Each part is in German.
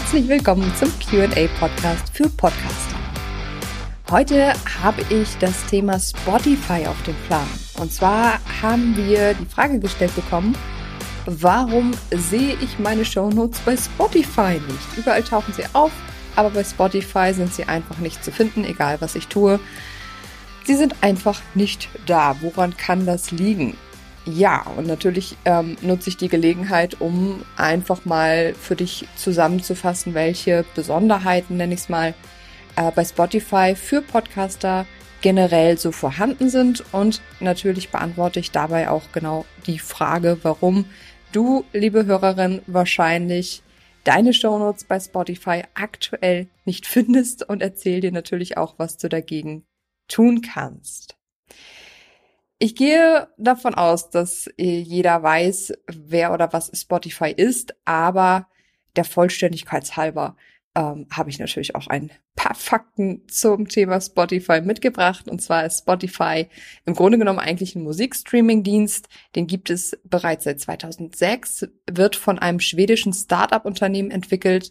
herzlich willkommen zum QA Podcast für Podcaster. Heute habe ich das Thema Spotify auf dem Plan. Und zwar haben wir die Frage gestellt bekommen, warum sehe ich meine Shownotes bei Spotify nicht? Überall tauchen sie auf, aber bei Spotify sind sie einfach nicht zu finden, egal was ich tue. Sie sind einfach nicht da. Woran kann das liegen? Ja, und natürlich ähm, nutze ich die Gelegenheit, um einfach mal für dich zusammenzufassen, welche Besonderheiten, nenne ich es mal, äh, bei Spotify für Podcaster generell so vorhanden sind. Und natürlich beantworte ich dabei auch genau die Frage, warum du, liebe Hörerin, wahrscheinlich deine Shownotes bei Spotify aktuell nicht findest und erzähle dir natürlich auch, was du dagegen tun kannst. Ich gehe davon aus, dass äh, jeder weiß, wer oder was Spotify ist, aber der Vollständigkeit halber ähm, habe ich natürlich auch ein paar Fakten zum Thema Spotify mitgebracht. Und zwar ist Spotify im Grunde genommen eigentlich ein Musikstreaming-Dienst. Den gibt es bereits seit 2006, wird von einem schwedischen Start-up-Unternehmen entwickelt.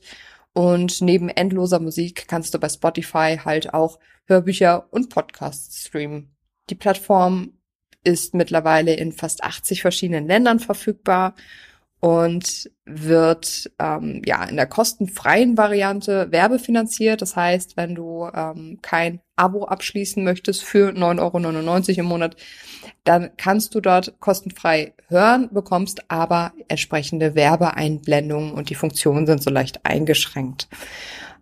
Und neben endloser Musik kannst du bei Spotify halt auch Hörbücher und Podcasts streamen. Die Plattform ist mittlerweile in fast 80 verschiedenen Ländern verfügbar und wird ähm, ja in der kostenfreien Variante werbefinanziert. Das heißt, wenn du ähm, kein Abo abschließen möchtest für 9,99 Euro im Monat, dann kannst du dort kostenfrei hören, bekommst aber entsprechende Werbeeinblendungen und die Funktionen sind so leicht eingeschränkt.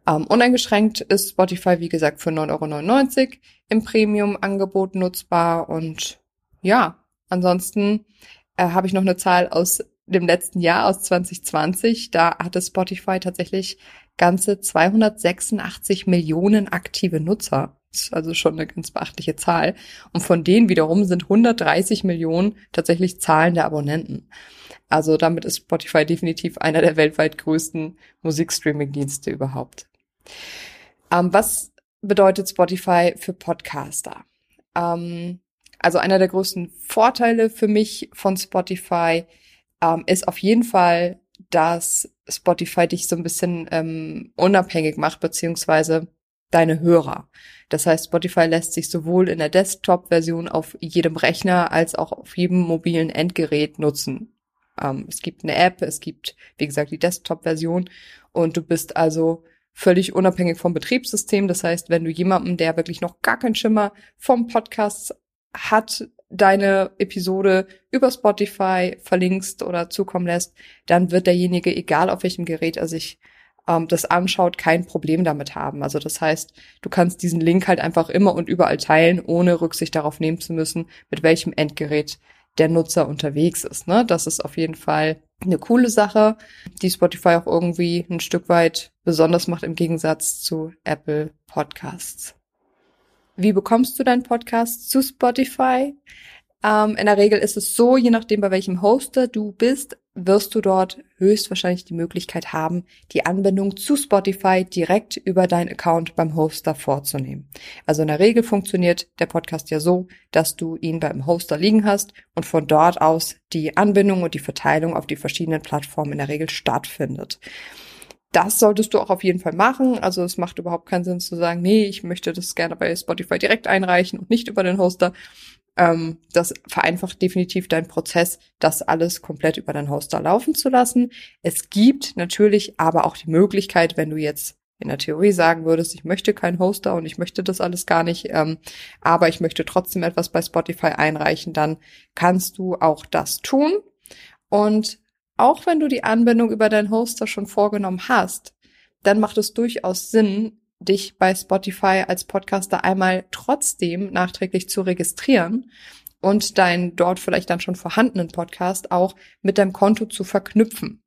Ähm, uneingeschränkt ist Spotify, wie gesagt, für 9,99 Euro im Premium-Angebot nutzbar und ja, ansonsten äh, habe ich noch eine Zahl aus dem letzten Jahr, aus 2020. Da hatte Spotify tatsächlich ganze 286 Millionen aktive Nutzer. Das ist also schon eine ganz beachtliche Zahl. Und von denen wiederum sind 130 Millionen tatsächlich zahlende Abonnenten. Also damit ist Spotify definitiv einer der weltweit größten Musikstreaming-Dienste überhaupt. Ähm, was bedeutet Spotify für Podcaster? Ähm, also einer der größten Vorteile für mich von Spotify ähm, ist auf jeden Fall, dass Spotify dich so ein bisschen ähm, unabhängig macht, beziehungsweise deine Hörer. Das heißt, Spotify lässt sich sowohl in der Desktop-Version auf jedem Rechner als auch auf jedem mobilen Endgerät nutzen. Ähm, es gibt eine App, es gibt, wie gesagt, die Desktop-Version und du bist also völlig unabhängig vom Betriebssystem. Das heißt, wenn du jemandem, der wirklich noch gar keinen Schimmer vom Podcast hat, deine Episode über Spotify verlinkst oder zukommen lässt, dann wird derjenige, egal auf welchem Gerät er sich ähm, das anschaut, kein Problem damit haben. Also das heißt, du kannst diesen Link halt einfach immer und überall teilen, ohne Rücksicht darauf nehmen zu müssen, mit welchem Endgerät der Nutzer unterwegs ist. Ne? Das ist auf jeden Fall eine coole Sache, die Spotify auch irgendwie ein Stück weit besonders macht im Gegensatz zu Apple Podcasts. Wie bekommst du deinen Podcast zu Spotify? Ähm, in der Regel ist es so, je nachdem bei welchem Hoster du bist, wirst du dort höchstwahrscheinlich die Möglichkeit haben, die Anbindung zu Spotify direkt über deinen Account beim Hoster vorzunehmen. Also in der Regel funktioniert der Podcast ja so, dass du ihn beim Hoster liegen hast und von dort aus die Anbindung und die Verteilung auf die verschiedenen Plattformen in der Regel stattfindet das solltest du auch auf jeden Fall machen. Also es macht überhaupt keinen Sinn zu sagen, nee, ich möchte das gerne bei Spotify direkt einreichen und nicht über den Hoster. Ähm, das vereinfacht definitiv deinen Prozess, das alles komplett über den Hoster laufen zu lassen. Es gibt natürlich aber auch die Möglichkeit, wenn du jetzt in der Theorie sagen würdest, ich möchte keinen Hoster und ich möchte das alles gar nicht, ähm, aber ich möchte trotzdem etwas bei Spotify einreichen, dann kannst du auch das tun. Und auch wenn du die Anbindung über deinen Hoster schon vorgenommen hast, dann macht es durchaus Sinn, dich bei Spotify als Podcaster einmal trotzdem nachträglich zu registrieren und deinen dort vielleicht dann schon vorhandenen Podcast auch mit deinem Konto zu verknüpfen.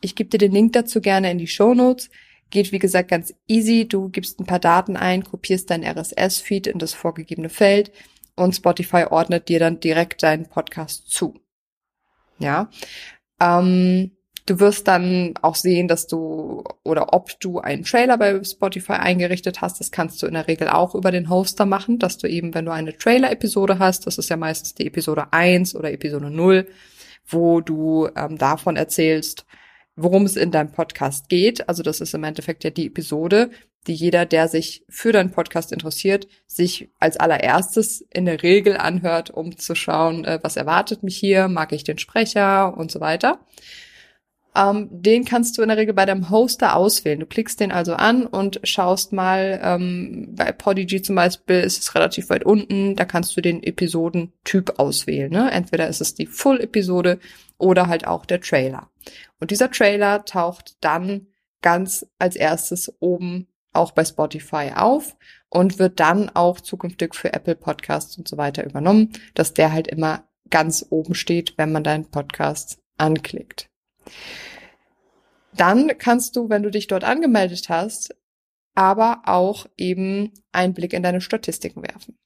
Ich gebe dir den Link dazu gerne in die Show Notes. Geht wie gesagt ganz easy. Du gibst ein paar Daten ein, kopierst dein RSS-Feed in das vorgegebene Feld und Spotify ordnet dir dann direkt deinen Podcast zu. Ja, ähm, du wirst dann auch sehen, dass du oder ob du einen Trailer bei Spotify eingerichtet hast. Das kannst du in der Regel auch über den Hoster machen, dass du eben, wenn du eine Trailer-Episode hast, das ist ja meistens die Episode 1 oder Episode 0, wo du ähm, davon erzählst, worum es in deinem Podcast geht. Also das ist im Endeffekt ja die Episode, die jeder, der sich für deinen Podcast interessiert, sich als allererstes in der Regel anhört, um zu schauen, äh, was erwartet mich hier, mag ich den Sprecher und so weiter. Ähm, den kannst du in der Regel bei deinem Hoster auswählen. Du klickst den also an und schaust mal, ähm, bei Podigy zum Beispiel ist es relativ weit unten, da kannst du den Episodentyp auswählen. Ne? Entweder ist es die Full-Episode oder halt auch der Trailer. Und dieser Trailer taucht dann ganz als erstes oben auch bei Spotify auf und wird dann auch zukünftig für Apple Podcasts und so weiter übernommen, dass der halt immer ganz oben steht, wenn man deinen Podcast anklickt. Dann kannst du, wenn du dich dort angemeldet hast, aber auch eben einen Blick in deine Statistiken werfen.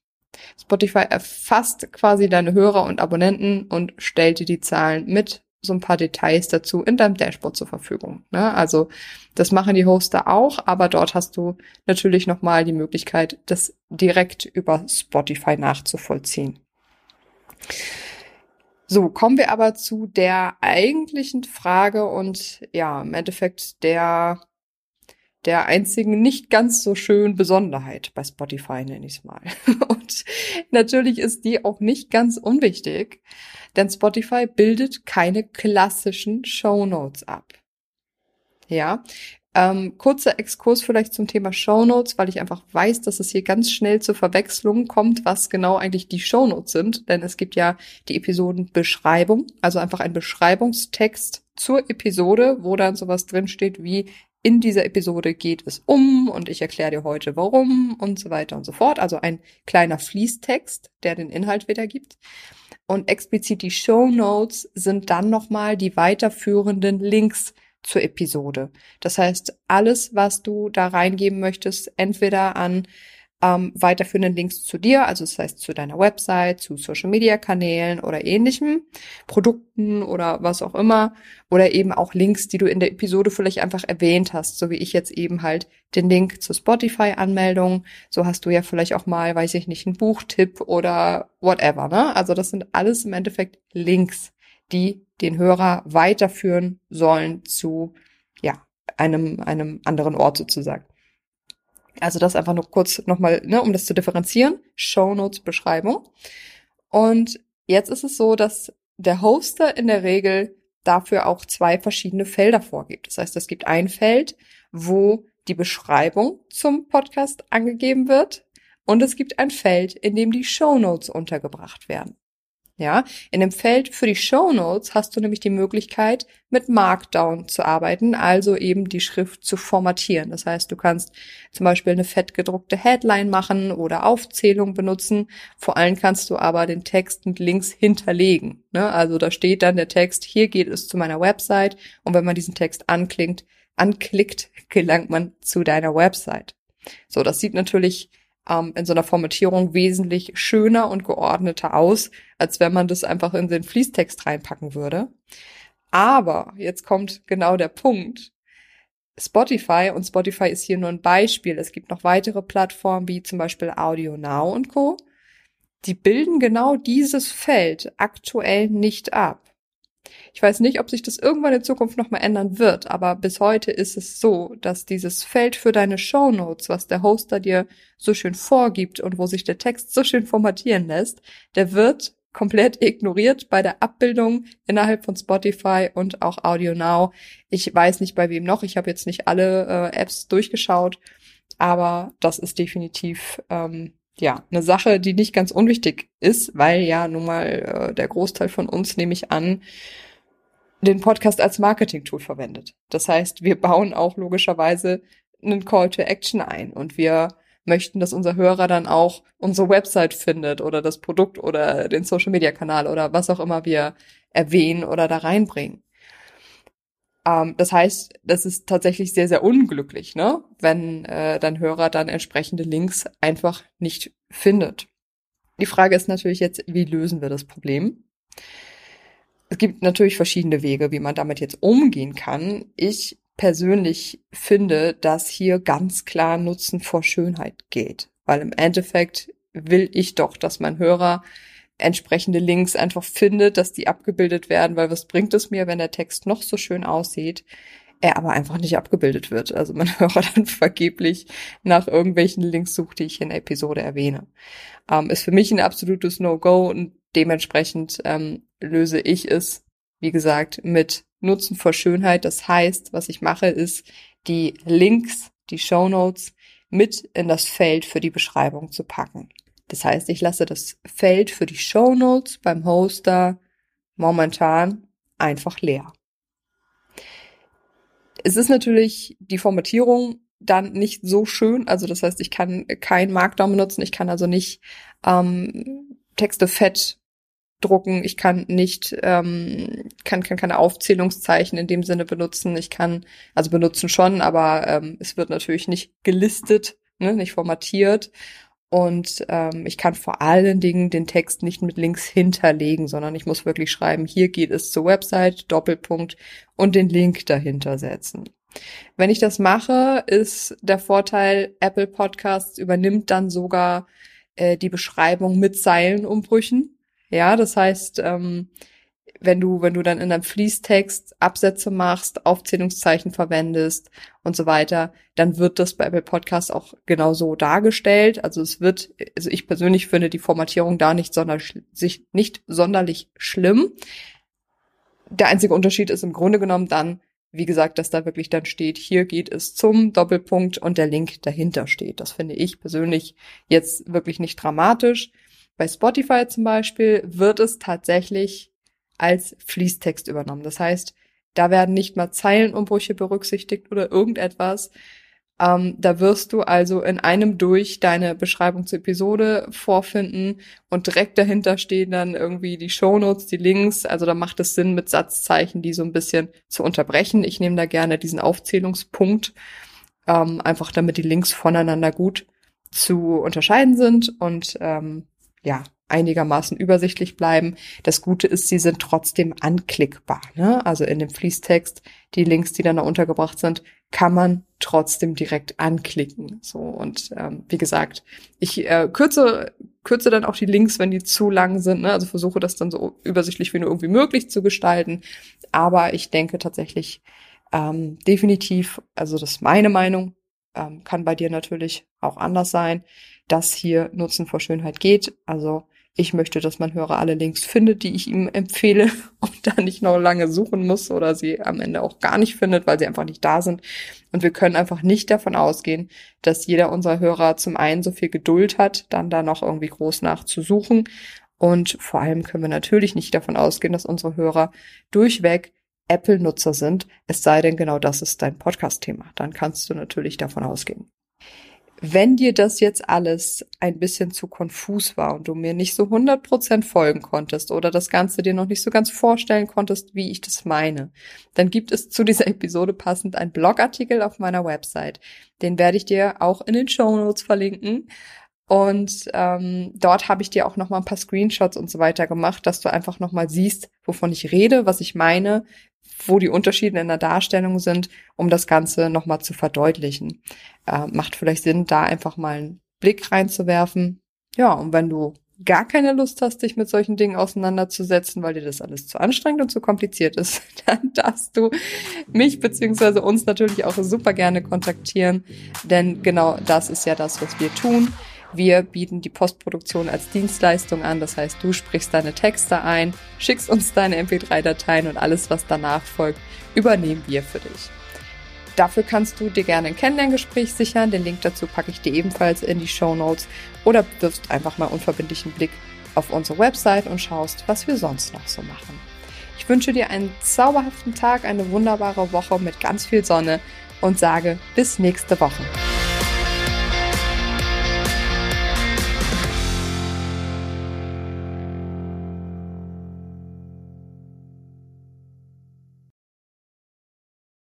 Spotify erfasst quasi deine Hörer und Abonnenten und stellt dir die Zahlen mit so ein paar Details dazu in deinem Dashboard zur Verfügung. Ne? Also das machen die Hoster auch, aber dort hast du natürlich nochmal die Möglichkeit, das direkt über Spotify nachzuvollziehen. So, kommen wir aber zu der eigentlichen Frage und ja, im Endeffekt der, der einzigen nicht ganz so schönen Besonderheit bei Spotify, nenne ich es mal. Und natürlich ist die auch nicht ganz unwichtig, denn Spotify bildet keine klassischen Show Notes ab. Ja, ähm, kurzer Exkurs vielleicht zum Thema Show Notes, weil ich einfach weiß, dass es hier ganz schnell zur Verwechslung kommt, was genau eigentlich die Show Notes sind. Denn es gibt ja die Episodenbeschreibung, also einfach ein Beschreibungstext zur Episode, wo dann sowas drinsteht wie in dieser Episode geht es um und ich erkläre dir heute warum und so weiter und so fort. Also ein kleiner Fließtext, der den Inhalt wiedergibt. Und explizit die Show Notes sind dann nochmal die weiterführenden Links zur Episode. Das heißt, alles, was du da reingeben möchtest, entweder an ähm, weiterführenden Links zu dir, also das heißt zu deiner Website, zu Social Media Kanälen oder ähnlichem, Produkten oder was auch immer, oder eben auch Links, die du in der Episode vielleicht einfach erwähnt hast, so wie ich jetzt eben halt den Link zur Spotify Anmeldung, so hast du ja vielleicht auch mal, weiß ich nicht, einen Buchtipp oder whatever, ne? Also das sind alles im Endeffekt Links, die den Hörer weiterführen sollen zu, ja, einem, einem anderen Ort sozusagen. Also das einfach nur kurz nochmal, ne, um das zu differenzieren. Show Notes Beschreibung. Und jetzt ist es so, dass der Hoster in der Regel dafür auch zwei verschiedene Felder vorgibt. Das heißt, es gibt ein Feld, wo die Beschreibung zum Podcast angegeben wird und es gibt ein Feld, in dem die Show Notes untergebracht werden. Ja, in dem Feld für die Show Notes hast du nämlich die Möglichkeit, mit Markdown zu arbeiten, also eben die Schrift zu formatieren. Das heißt, du kannst zum Beispiel eine fett gedruckte Headline machen oder Aufzählung benutzen. Vor allem kannst du aber den Text mit Links hinterlegen. Ne? Also da steht dann der Text, hier geht es zu meiner Website und wenn man diesen Text anklingt, anklickt, gelangt man zu deiner Website. So, das sieht natürlich ähm, in so einer Formatierung wesentlich schöner und geordneter aus, als wenn man das einfach in den Fließtext reinpacken würde. Aber jetzt kommt genau der Punkt. Spotify und Spotify ist hier nur ein Beispiel. Es gibt noch weitere Plattformen wie zum Beispiel Audio Now und Co. Die bilden genau dieses Feld aktuell nicht ab. Ich weiß nicht, ob sich das irgendwann in Zukunft nochmal ändern wird, aber bis heute ist es so, dass dieses Feld für deine Show Notes, was der Hoster dir so schön vorgibt und wo sich der Text so schön formatieren lässt, der wird komplett ignoriert bei der Abbildung innerhalb von Spotify und auch Audio Now. Ich weiß nicht bei wem noch, ich habe jetzt nicht alle äh, Apps durchgeschaut, aber das ist definitiv ähm, ja eine Sache, die nicht ganz unwichtig ist, weil ja nun mal äh, der Großteil von uns, nehme ich an, den Podcast als Marketing-Tool verwendet. Das heißt, wir bauen auch logischerweise einen Call to Action ein und wir möchten, dass unser Hörer dann auch unsere Website findet oder das Produkt oder den Social Media Kanal oder was auch immer wir erwähnen oder da reinbringen. Ähm, das heißt, das ist tatsächlich sehr, sehr unglücklich, ne? wenn äh, dein Hörer dann entsprechende Links einfach nicht findet. Die Frage ist natürlich jetzt, wie lösen wir das Problem? Es gibt natürlich verschiedene Wege, wie man damit jetzt umgehen kann. Ich persönlich finde, dass hier ganz klar Nutzen vor Schönheit geht, weil im Endeffekt will ich doch, dass mein Hörer entsprechende Links einfach findet, dass die abgebildet werden, weil was bringt es mir, wenn der Text noch so schön aussieht, er aber einfach nicht abgebildet wird. Also man höre dann vergeblich nach irgendwelchen Links sucht, die ich in der Episode erwähne. Ähm, ist für mich ein absolutes No-Go und dementsprechend ähm, löse ich es, wie gesagt, mit Nutzen vor Schönheit. Das heißt, was ich mache, ist die Links, die Show Notes mit in das Feld für die Beschreibung zu packen. Das heißt, ich lasse das Feld für die Show Notes beim Hoster momentan einfach leer. Es ist natürlich die Formatierung dann nicht so schön. Also das heißt, ich kann kein Markdown benutzen. Ich kann also nicht ähm, Texte fett drucken. Ich kann nicht, ähm, kann, kann keine Aufzählungszeichen in dem Sinne benutzen. Ich kann, also benutzen schon, aber ähm, es wird natürlich nicht gelistet, ne, nicht formatiert. Und ähm, ich kann vor allen Dingen den Text nicht mit Links hinterlegen, sondern ich muss wirklich schreiben, hier geht es zur Website, Doppelpunkt und den Link dahinter setzen. Wenn ich das mache, ist der Vorteil, Apple Podcasts übernimmt dann sogar äh, die Beschreibung mit Zeilenumbrüchen. Ja, das heißt, ähm, wenn du, wenn du dann in deinem Fließtext Absätze machst, Aufzählungszeichen verwendest und so weiter, dann wird das bei Apple Podcasts auch genauso dargestellt. Also es wird, also ich persönlich finde die Formatierung da nicht sonderlich, sich nicht sonderlich schlimm. Der einzige Unterschied ist im Grunde genommen dann, wie gesagt, dass da wirklich dann steht, hier geht es zum Doppelpunkt und der Link dahinter steht. Das finde ich persönlich jetzt wirklich nicht dramatisch. Bei Spotify zum Beispiel wird es tatsächlich als Fließtext übernommen. Das heißt, da werden nicht mal Zeilenumbrüche berücksichtigt oder irgendetwas. Ähm, da wirst du also in einem durch deine Beschreibung zur Episode vorfinden und direkt dahinter stehen dann irgendwie die Shownotes, die Links. Also da macht es Sinn, mit Satzzeichen die so ein bisschen zu unterbrechen. Ich nehme da gerne diesen Aufzählungspunkt, ähm, einfach damit die Links voneinander gut zu unterscheiden sind und ähm, ja, einigermaßen übersichtlich bleiben. Das Gute ist, sie sind trotzdem anklickbar. Ne? Also in dem Fließtext, die Links, die dann da untergebracht sind, kann man trotzdem direkt anklicken. So und ähm, wie gesagt, ich äh, kürze kürze dann auch die Links, wenn die zu lang sind. Ne? Also versuche das dann so übersichtlich wie nur irgendwie möglich zu gestalten. Aber ich denke tatsächlich ähm, definitiv, also das ist meine Meinung, ähm, kann bei dir natürlich auch anders sein, dass hier Nutzen vor Schönheit geht. Also ich möchte, dass mein Hörer alle Links findet, die ich ihm empfehle und da nicht noch lange suchen muss oder sie am Ende auch gar nicht findet, weil sie einfach nicht da sind. Und wir können einfach nicht davon ausgehen, dass jeder unserer Hörer zum einen so viel Geduld hat, dann da noch irgendwie groß nachzusuchen. Und vor allem können wir natürlich nicht davon ausgehen, dass unsere Hörer durchweg Apple-Nutzer sind, es sei denn, genau das ist dein Podcast-Thema. Dann kannst du natürlich davon ausgehen. Wenn dir das jetzt alles ein bisschen zu konfus war und du mir nicht so 100% folgen konntest oder das Ganze dir noch nicht so ganz vorstellen konntest, wie ich das meine, dann gibt es zu dieser Episode passend einen Blogartikel auf meiner Website. Den werde ich dir auch in den Show Notes verlinken. Und ähm, dort habe ich dir auch noch mal ein paar Screenshots und so weiter gemacht, dass du einfach noch mal siehst, wovon ich rede, was ich meine, wo die Unterschiede in der Darstellung sind, um das Ganze nochmal zu verdeutlichen. Äh, macht vielleicht Sinn, da einfach mal einen Blick reinzuwerfen. Ja, und wenn du gar keine Lust hast, dich mit solchen Dingen auseinanderzusetzen, weil dir das alles zu anstrengend und zu kompliziert ist, dann darfst du mich beziehungsweise uns natürlich auch super gerne kontaktieren, denn genau das ist ja das, was wir tun. Wir bieten die Postproduktion als Dienstleistung an. Das heißt, du sprichst deine Texte ein, schickst uns deine MP3-Dateien und alles, was danach folgt, übernehmen wir für dich. Dafür kannst du dir gerne ein Kennenlerngespräch sichern. Den Link dazu packe ich dir ebenfalls in die Show Notes oder wirfst einfach mal unverbindlichen Blick auf unsere Website und schaust, was wir sonst noch so machen. Ich wünsche dir einen zauberhaften Tag, eine wunderbare Woche mit ganz viel Sonne und sage bis nächste Woche.